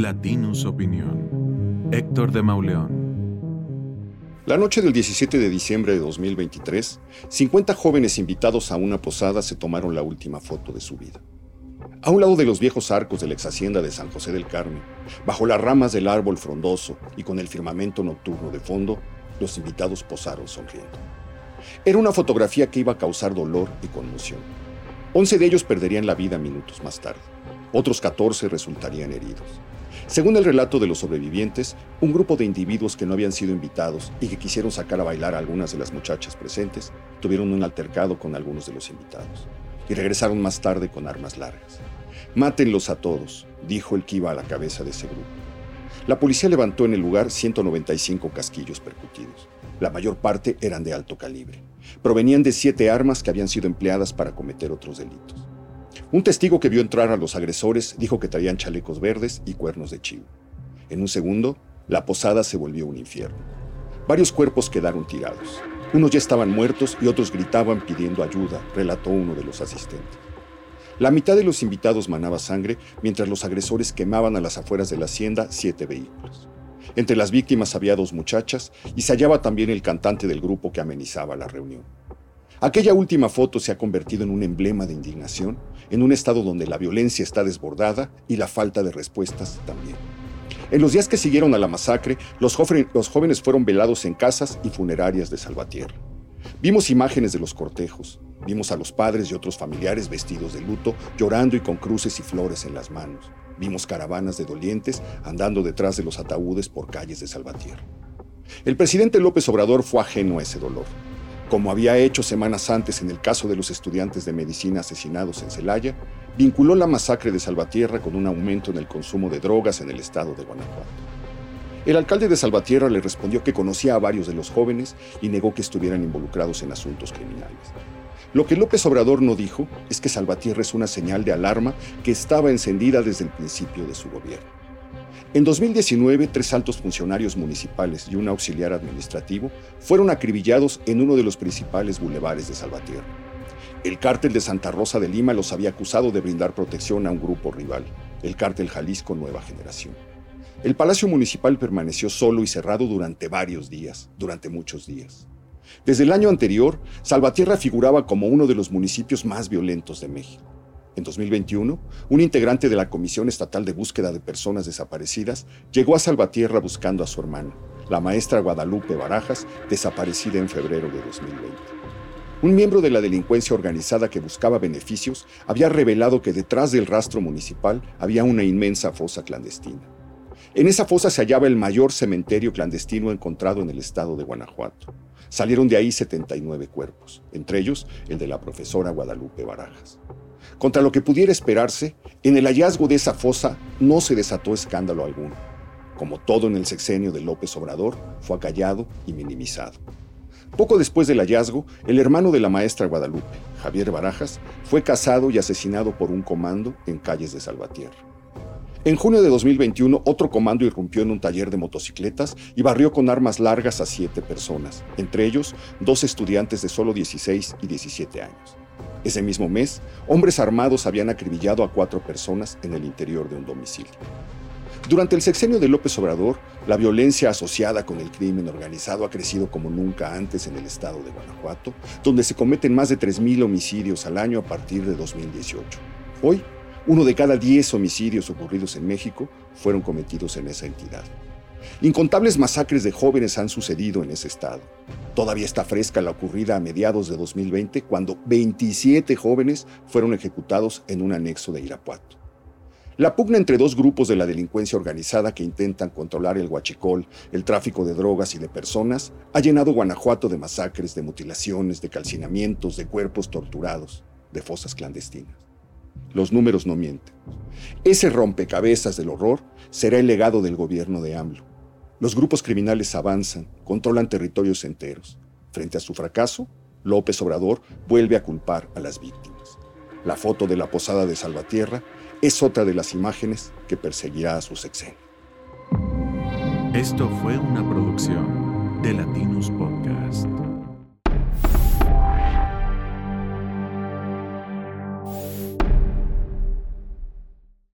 Latinus Opinión. Héctor de Mauleón. La noche del 17 de diciembre de 2023, 50 jóvenes invitados a una posada se tomaron la última foto de su vida. A un lado de los viejos arcos de la ex hacienda de San José del Carmen, bajo las ramas del árbol frondoso y con el firmamento nocturno de fondo, los invitados posaron sonriendo. Era una fotografía que iba a causar dolor y conmoción. Once de ellos perderían la vida minutos más tarde. Otros 14 resultarían heridos. Según el relato de los sobrevivientes, un grupo de individuos que no habían sido invitados y que quisieron sacar a bailar a algunas de las muchachas presentes tuvieron un altercado con algunos de los invitados y regresaron más tarde con armas largas. Mátenlos a todos, dijo el que iba a la cabeza de ese grupo. La policía levantó en el lugar 195 casquillos percutidos. La mayor parte eran de alto calibre. Provenían de siete armas que habían sido empleadas para cometer otros delitos. Un testigo que vio entrar a los agresores dijo que traían chalecos verdes y cuernos de chivo. En un segundo, la posada se volvió un infierno. Varios cuerpos quedaron tirados. Unos ya estaban muertos y otros gritaban pidiendo ayuda, relató uno de los asistentes. La mitad de los invitados manaba sangre mientras los agresores quemaban a las afueras de la hacienda siete vehículos. Entre las víctimas había dos muchachas y se hallaba también el cantante del grupo que amenizaba la reunión. Aquella última foto se ha convertido en un emblema de indignación, en un estado donde la violencia está desbordada y la falta de respuestas también. En los días que siguieron a la masacre, los, jóvenes fueron velados en casas y funerarias de Salvatierra. Vimos imágenes de los cortejos, vimos a los padres y otros familiares vestidos de luto, llorando y con cruces y flores en las manos. Vimos caravanas de dolientes andando detrás de los ataúdes por calles de Salvatierra. El presidente López Obrador fue ajeno a ese dolor como había hecho semanas antes en el caso de los estudiantes de medicina asesinados en Celaya, vinculó la masacre de Salvatierra con un aumento en el consumo de drogas en el estado de Guanajuato. El alcalde de Salvatierra le respondió que conocía a varios de los jóvenes y negó que estuvieran involucrados en asuntos criminales. Lo que López Obrador no dijo es que Salvatierra es una señal de alarma que estaba encendida desde el principio de su gobierno. En 2019, tres altos funcionarios municipales y un auxiliar administrativo fueron acribillados en uno de los principales bulevares de Salvatierra. El cártel de Santa Rosa de Lima los había acusado de brindar protección a un grupo rival, el cártel Jalisco Nueva Generación. El Palacio Municipal permaneció solo y cerrado durante varios días, durante muchos días. Desde el año anterior, Salvatierra figuraba como uno de los municipios más violentos de México. En 2021, un integrante de la Comisión Estatal de Búsqueda de Personas Desaparecidas llegó a Salvatierra buscando a su hermana, la maestra Guadalupe Barajas, desaparecida en febrero de 2020. Un miembro de la delincuencia organizada que buscaba beneficios había revelado que detrás del rastro municipal había una inmensa fosa clandestina. En esa fosa se hallaba el mayor cementerio clandestino encontrado en el estado de Guanajuato. Salieron de ahí 79 cuerpos, entre ellos el de la profesora Guadalupe Barajas. Contra lo que pudiera esperarse, en el hallazgo de esa fosa no se desató escándalo alguno. Como todo en el sexenio de López Obrador, fue acallado y minimizado. Poco después del hallazgo, el hermano de la maestra Guadalupe, Javier Barajas, fue casado y asesinado por un comando en calles de Salvatierra. En junio de 2021, otro comando irrumpió en un taller de motocicletas y barrió con armas largas a siete personas, entre ellos dos estudiantes de solo 16 y 17 años. Ese mismo mes, hombres armados habían acribillado a cuatro personas en el interior de un domicilio. Durante el sexenio de López Obrador, la violencia asociada con el crimen organizado ha crecido como nunca antes en el estado de Guanajuato, donde se cometen más de 3.000 homicidios al año a partir de 2018. Hoy, uno de cada 10 homicidios ocurridos en México fueron cometidos en esa entidad. Incontables masacres de jóvenes han sucedido en ese estado. Todavía está fresca la ocurrida a mediados de 2020, cuando 27 jóvenes fueron ejecutados en un anexo de Irapuato. La pugna entre dos grupos de la delincuencia organizada que intentan controlar el huachicol, el tráfico de drogas y de personas, ha llenado Guanajuato de masacres, de mutilaciones, de calcinamientos, de cuerpos torturados, de fosas clandestinas. Los números no mienten. Ese rompecabezas del horror será el legado del gobierno de AMLO los grupos criminales avanzan, controlan territorios enteros. Frente a su fracaso, López Obrador vuelve a culpar a las víctimas. La foto de la posada de Salvatierra es otra de las imágenes que perseguirá a su sexenio. Esto fue una producción de Latinus Podcast.